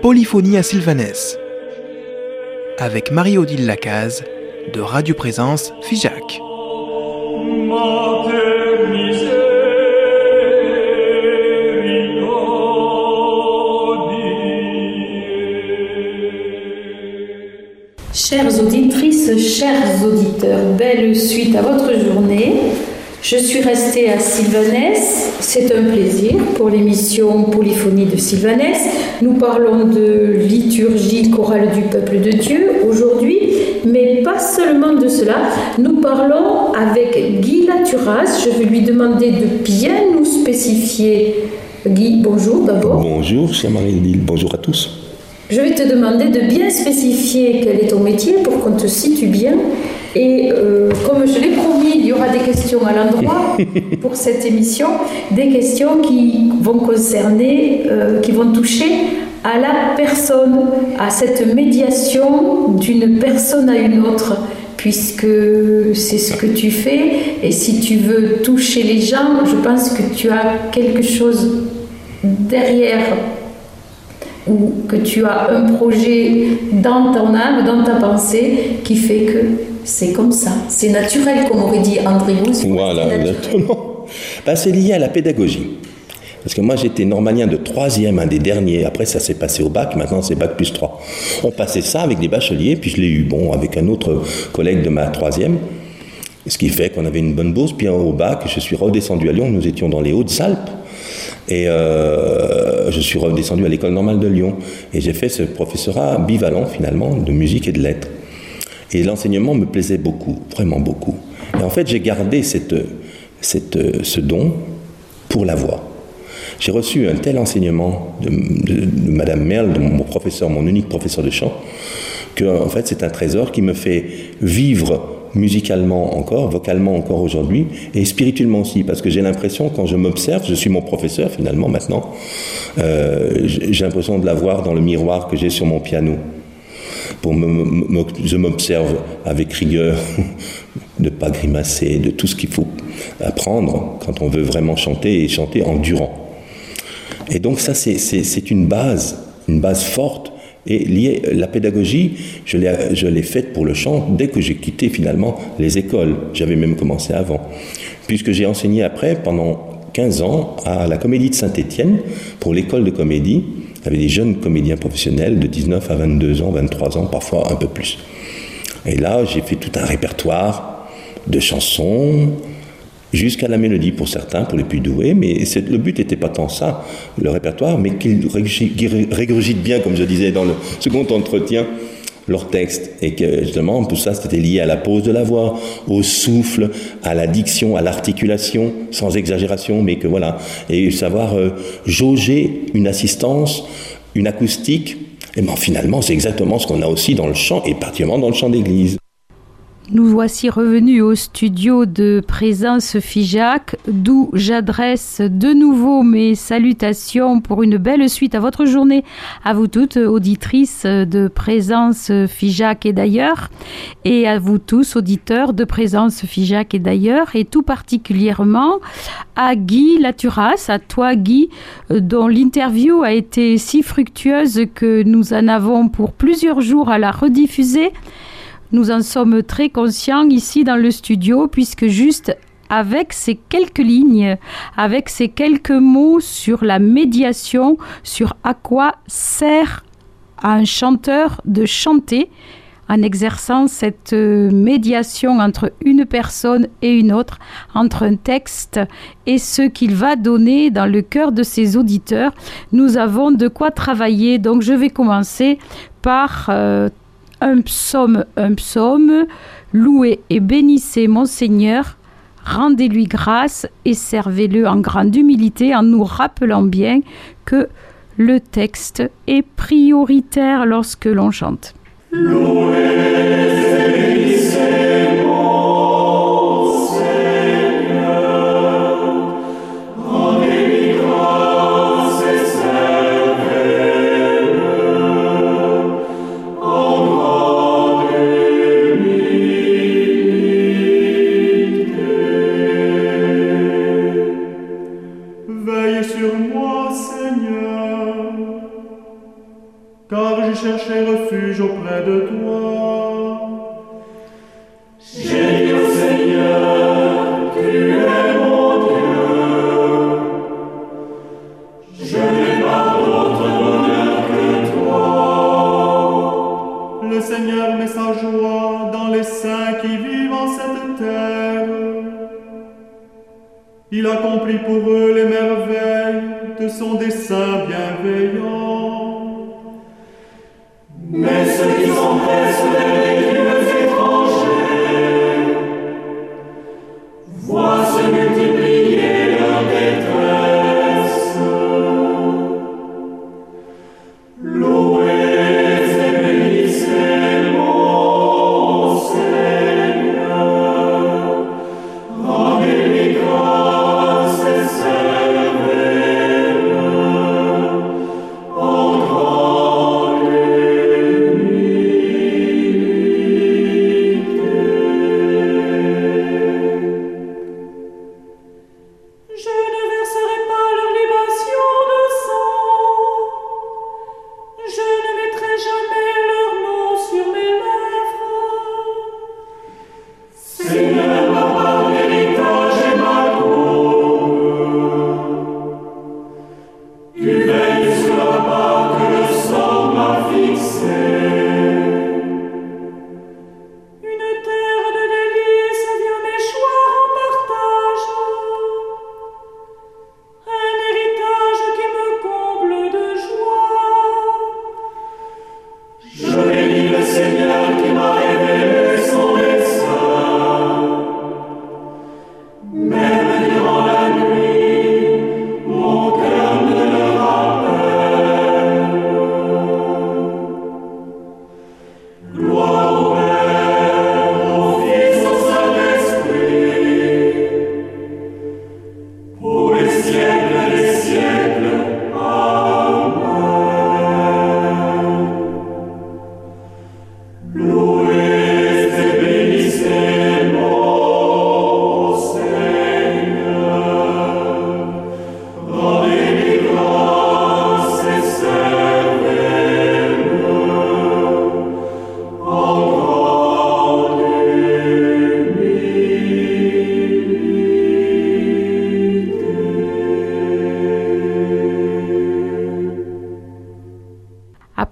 Polyphonie à Sylvanès avec Marie-Odile Lacaze de Radio Présence Figeac. Chères auditrices, chers auditeurs, belle suite à votre journée. Je suis restée à Sylvanès. C'est un plaisir pour l'émission Polyphonie de Sylvanès. Nous parlons de liturgie chorale du peuple de Dieu aujourd'hui, mais pas seulement de cela. Nous parlons avec Guy Laturas. Je vais lui demander de bien nous spécifier. Guy, bonjour d'abord. Bonjour, chère Marie-Lille. Bonjour à tous. Je vais te demander de bien spécifier quel est ton métier pour qu'on te situe bien. Et euh, comme je l'ai promis, il y aura des questions à l'endroit pour cette émission, des questions qui vont concerner, euh, qui vont toucher à la personne, à cette médiation d'une personne à une autre, puisque c'est ce que tu fais. Et si tu veux toucher les gens, je pense que tu as quelque chose derrière ou que tu as un projet dans ton âme, dans ta pensée, qui fait que c'est comme ça. C'est naturel, comme aurait dit André Voilà, exactement. Ben, c'est lié à la pédagogie. Parce que moi, j'étais normalien de troisième, un des derniers. Après, ça s'est passé au bac. Maintenant, c'est bac plus 3. On passait ça avec des bacheliers. Puis je l'ai eu, bon, avec un autre collègue de ma troisième. Ce qui fait qu'on avait une bonne bourse. Puis au bac, je suis redescendu à Lyon. Nous étions dans les Hautes-Alpes. Et euh, je suis redescendu à l'école normale de Lyon. Et j'ai fait ce professorat bivalent, finalement, de musique et de lettres. Et l'enseignement me plaisait beaucoup, vraiment beaucoup. Et en fait, j'ai gardé cette, cette, ce don pour la voix. J'ai reçu un tel enseignement de, de, Madame Merle, de mon professeur, mon unique professeur de chant, que en fait c'est un trésor qui me fait vivre musicalement encore, vocalement encore aujourd'hui, et spirituellement aussi, parce que j'ai l'impression, quand je m'observe, je suis mon professeur finalement maintenant, euh, j'ai l'impression de l'avoir dans le miroir que j'ai sur mon piano. Pour me, je m'observe avec rigueur, de ne pas grimacer, de tout ce qu'il faut apprendre quand on veut vraiment chanter et chanter en durant. Et donc ça, c'est une base, une base forte et liée. La pédagogie, je l'ai faite pour le chant dès que j'ai quitté finalement les écoles. J'avais même commencé avant. Puisque j'ai enseigné après, pendant 15 ans, à la Comédie de Saint-Étienne, pour l'école de comédie. Avait des jeunes comédiens professionnels de 19 à 22 ans, 23 ans, parfois un peu plus. Et là, j'ai fait tout un répertoire de chansons, jusqu'à la mélodie pour certains, pour les plus doués, mais le but n'était pas tant ça, le répertoire, mais qu'il régurgite bien, comme je disais dans le second entretien, leur texte. Et que justement, tout ça, c'était lié à la pose de la voix, au souffle, à la diction, à l'articulation, sans exagération, mais que voilà. Et savoir euh, jauger une assistance, une acoustique, et ben finalement, c'est exactement ce qu'on a aussi dans le chant, et particulièrement dans le chant d'église. Nous voici revenus au studio de Présence Figeac, d'où j'adresse de nouveau mes salutations pour une belle suite à votre journée, à vous toutes, auditrices de Présence Figeac et d'ailleurs, et à vous tous, auditeurs de Présence Figeac et d'ailleurs, et tout particulièrement à Guy Laturas, à toi Guy, dont l'interview a été si fructueuse que nous en avons pour plusieurs jours à la rediffuser. Nous en sommes très conscients ici dans le studio, puisque juste avec ces quelques lignes, avec ces quelques mots sur la médiation, sur à quoi sert à un chanteur de chanter, en exerçant cette médiation entre une personne et une autre, entre un texte et ce qu'il va donner dans le cœur de ses auditeurs. Nous avons de quoi travailler, donc je vais commencer par euh, un psaume, un psaume, louez et bénissez mon Seigneur, rendez-lui grâce et servez-le en grande humilité en nous rappelant bien que le texte est prioritaire lorsque l'on chante. sur Il accomplit pour eux les merveilles de son dessein bienveillant. Mais ceux qui s'empressent vers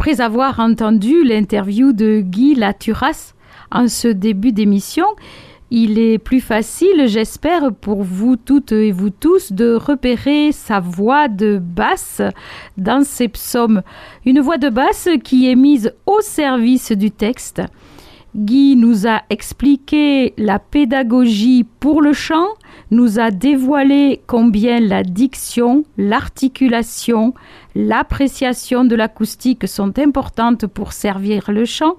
Après avoir entendu l'interview de Guy Laturas en ce début d'émission, il est plus facile, j'espère, pour vous toutes et vous tous de repérer sa voix de basse dans ces psaumes. Une voix de basse qui est mise au service du texte. Guy nous a expliqué la pédagogie pour le chant, nous a dévoilé combien la diction, l'articulation, l'appréciation de l'acoustique sont importantes pour servir le chant.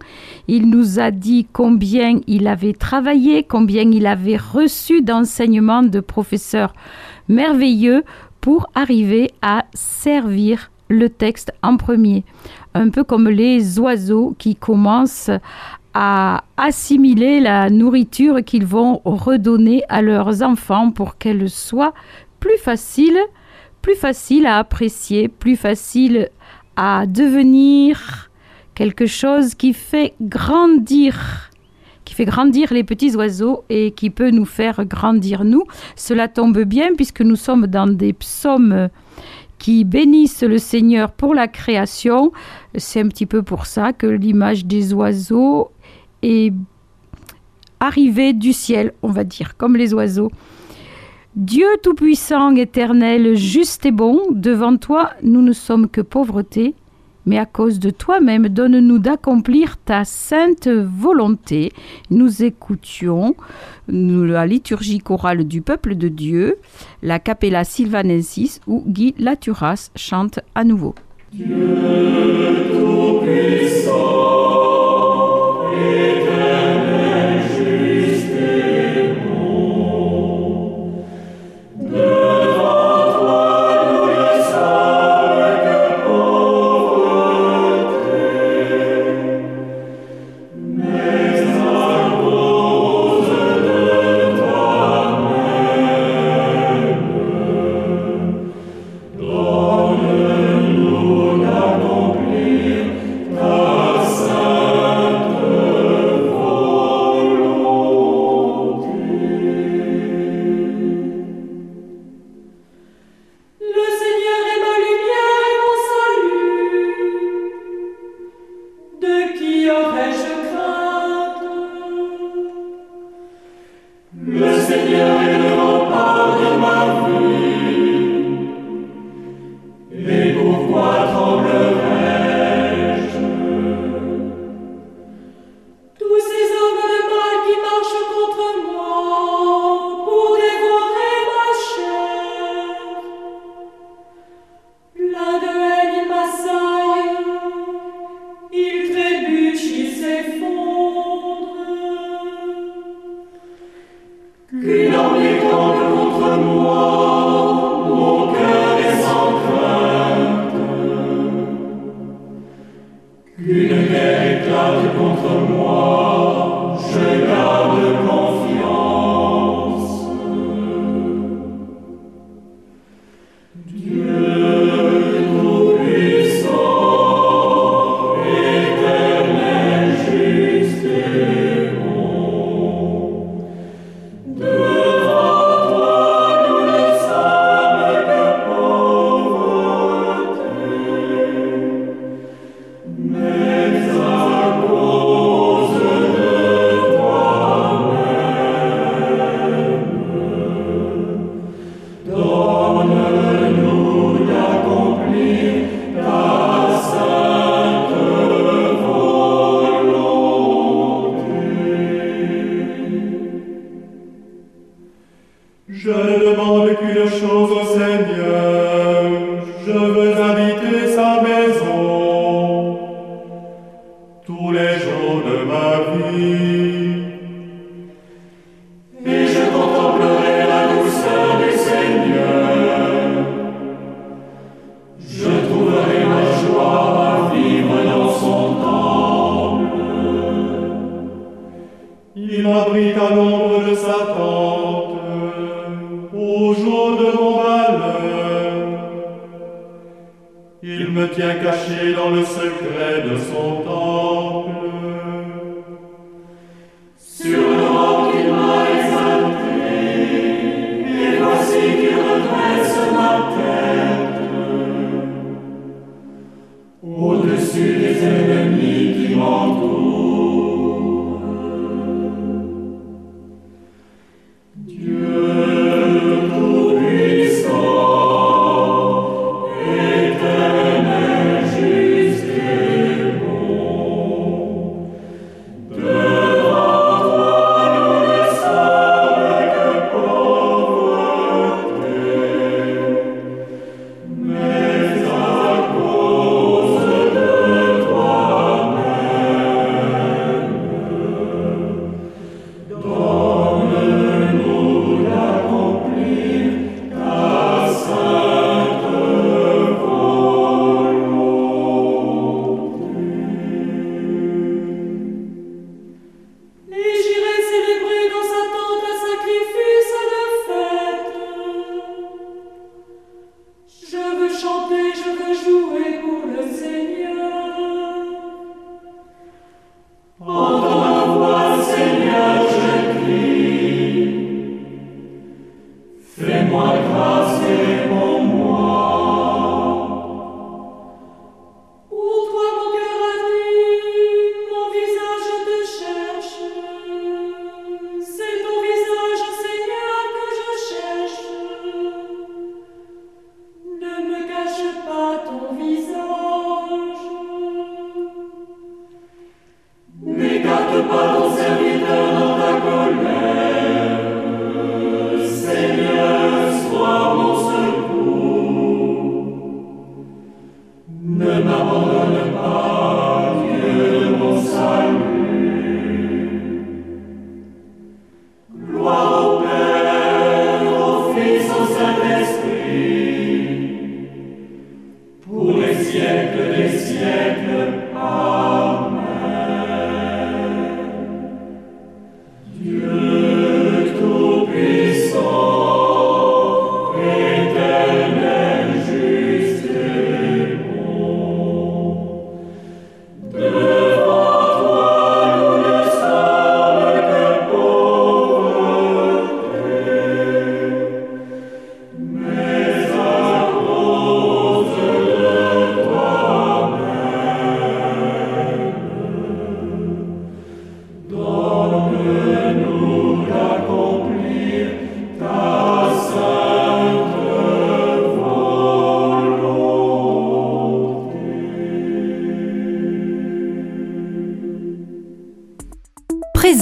Il nous a dit combien il avait travaillé, combien il avait reçu d'enseignements de professeurs merveilleux pour arriver à servir le texte en premier. Un peu comme les oiseaux qui commencent à assimiler la nourriture qu'ils vont redonner à leurs enfants pour qu'elle soit plus facile, plus facile à apprécier, plus facile à devenir quelque chose qui fait grandir qui fait grandir les petits oiseaux et qui peut nous faire grandir nous. Cela tombe bien puisque nous sommes dans des psaumes qui bénissent le Seigneur pour la création. C'est un petit peu pour ça que l'image des oiseaux est arrivée du ciel, on va dire, comme les oiseaux. Dieu Tout-Puissant, éternel, juste et bon, devant toi, nous ne sommes que pauvreté, mais à cause de toi-même, donne-nous d'accomplir ta sainte volonté. Nous écoutions la liturgie chorale du peuple de Dieu, la Capella Sylvanensis, où Guy Laturas chante à nouveau. Gloire say Il m'abrite à l'ombre de sa tente au jour de mon malheur. Il me tient caché dans le secret de son temple.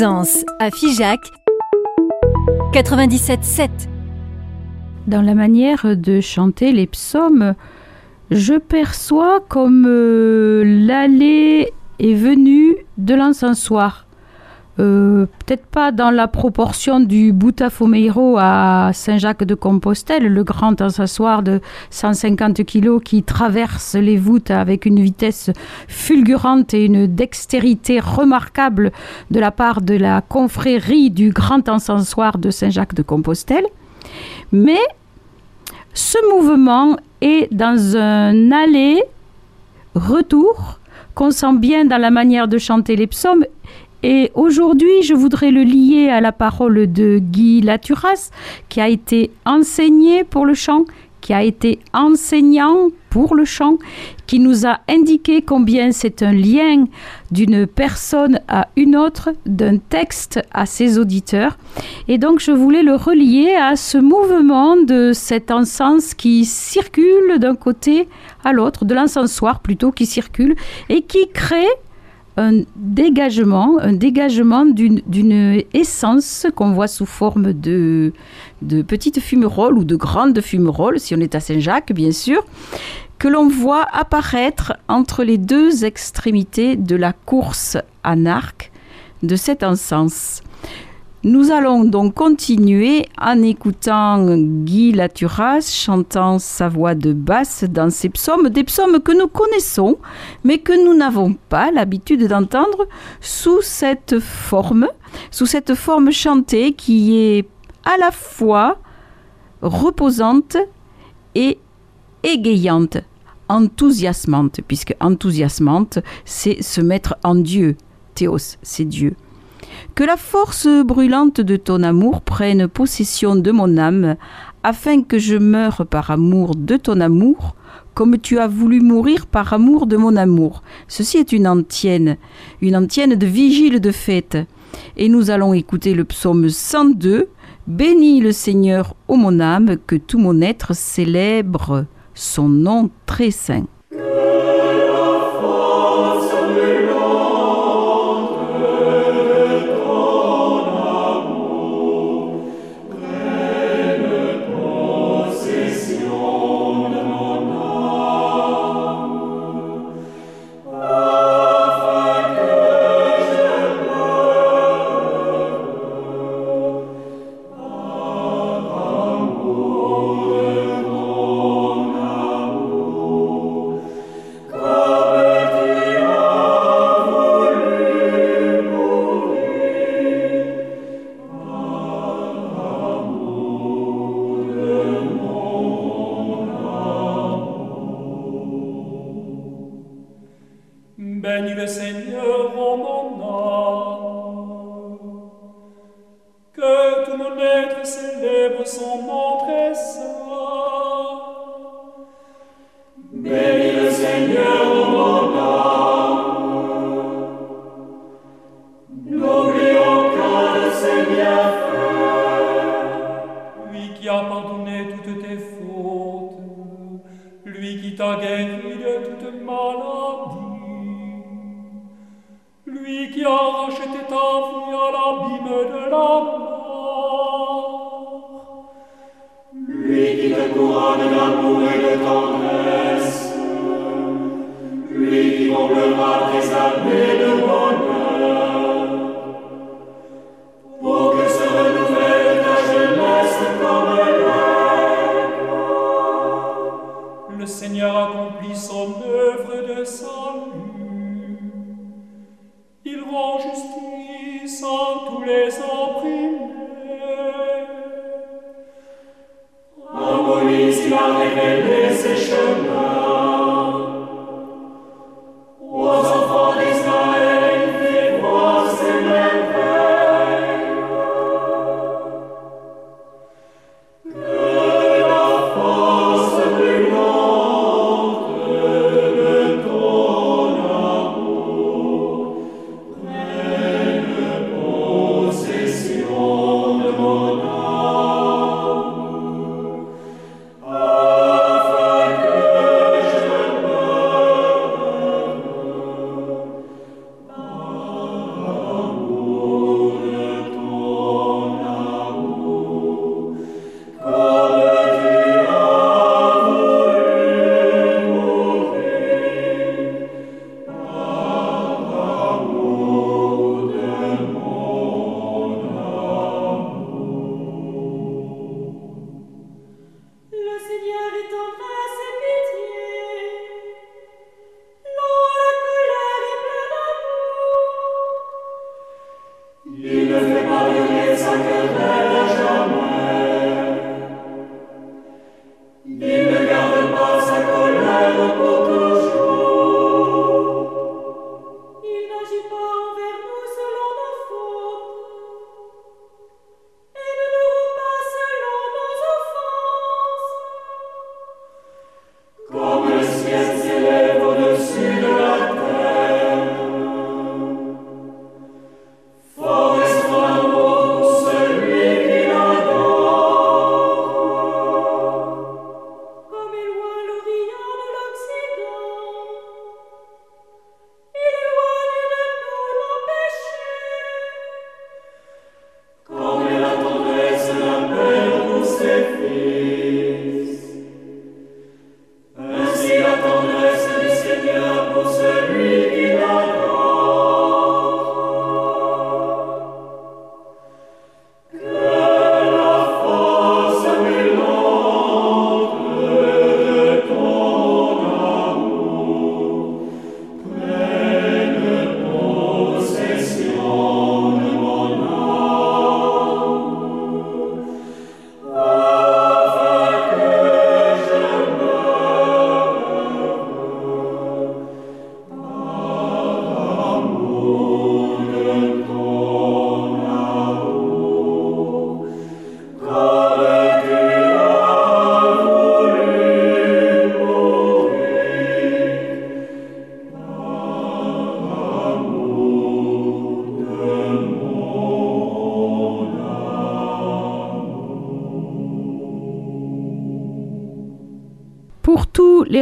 À Figeac 97.7. Dans la manière de chanter les psaumes, je perçois comme euh, l'aller et venue de l'encensoir. Euh, Peut-être pas dans la proportion du Boutafomeiro à Saint-Jacques-de-Compostelle, le grand encensoir de 150 kg qui traverse les voûtes avec une vitesse fulgurante et une dextérité remarquable de la part de la confrérie du grand encensoir de Saint-Jacques-de-Compostelle. Mais ce mouvement est dans un aller-retour qu'on sent bien dans la manière de chanter les psaumes. Et aujourd'hui, je voudrais le lier à la parole de Guy Laturas, qui a été enseigné pour le chant, qui a été enseignant pour le chant, qui nous a indiqué combien c'est un lien d'une personne à une autre, d'un texte à ses auditeurs. Et donc je voulais le relier à ce mouvement de cet encens qui circule d'un côté à l'autre, de l'encensoir plutôt qui circule, et qui crée un dégagement, un dégagement d'une essence qu'on voit sous forme de, de petites fumerolles ou de grandes fumerolles, si on est à Saint-Jacques, bien sûr, que l'on voit apparaître entre les deux extrémités de la course en arc de cet encens. Nous allons donc continuer en écoutant Guy Laturas chantant sa voix de basse dans ses psaumes, des psaumes que nous connaissons, mais que nous n'avons pas l'habitude d'entendre sous cette forme, sous cette forme chantée qui est à la fois reposante et égayante, enthousiasmante, puisque enthousiasmante, c'est se mettre en Dieu. Théos, c'est Dieu. Que la force brûlante de ton amour prenne possession de mon âme, afin que je meure par amour de ton amour, comme tu as voulu mourir par amour de mon amour. Ceci est une antienne, une antienne de vigile de fête. Et nous allons écouter le psaume 102. Bénis le Seigneur, ô mon âme, que tout mon être célèbre son nom très saint. lui qui a racheté ta vie à l'abîme de la mort, lui qui te couronne d'amour et de tendresse, lui qui comblera tes années de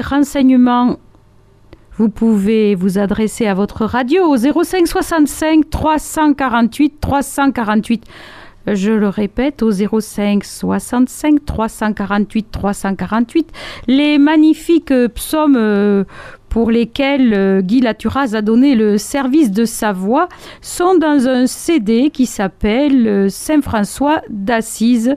renseignements, vous pouvez vous adresser à votre radio au 05 65 348 348. Je le répète, au 05 65 348 348. Les magnifiques psaumes euh, pour lesquels euh, Guy Laturaz a donné le service de sa voix sont dans un CD qui s'appelle euh, Saint François d'Assise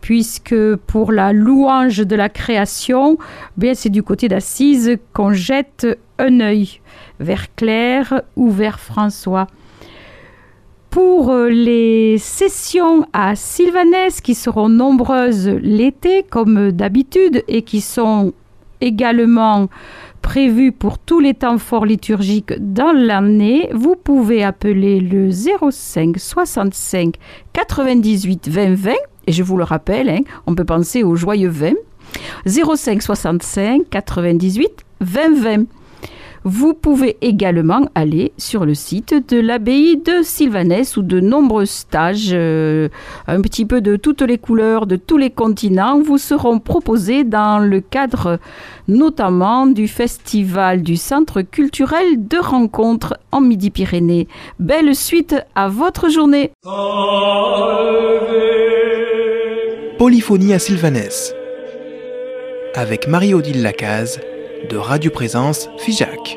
puisque pour la louange de la création, bien c'est du côté d'Assise qu'on jette un œil vers Claire ou vers François. Pour euh, les sessions à Sylvanès qui seront nombreuses l'été comme d'habitude et qui sont également prévues pour tous les temps forts liturgiques dans l'année, vous pouvez appeler le 05 65 98 20 20 et je vous le rappelle, hein, on peut penser au joyeux 20. 05 65 98 20 20. Vous pouvez également aller sur le site de l'abbaye de Sylvanès où de nombreux stages, euh, un petit peu de toutes les couleurs, de tous les continents, vous seront proposés dans le cadre notamment du festival du Centre culturel de rencontres en Midi-Pyrénées. Belle suite à votre journée. Polyphonie à Sylvanès avec Marie-Odile Lacaze de Radio Présence, FIJAC.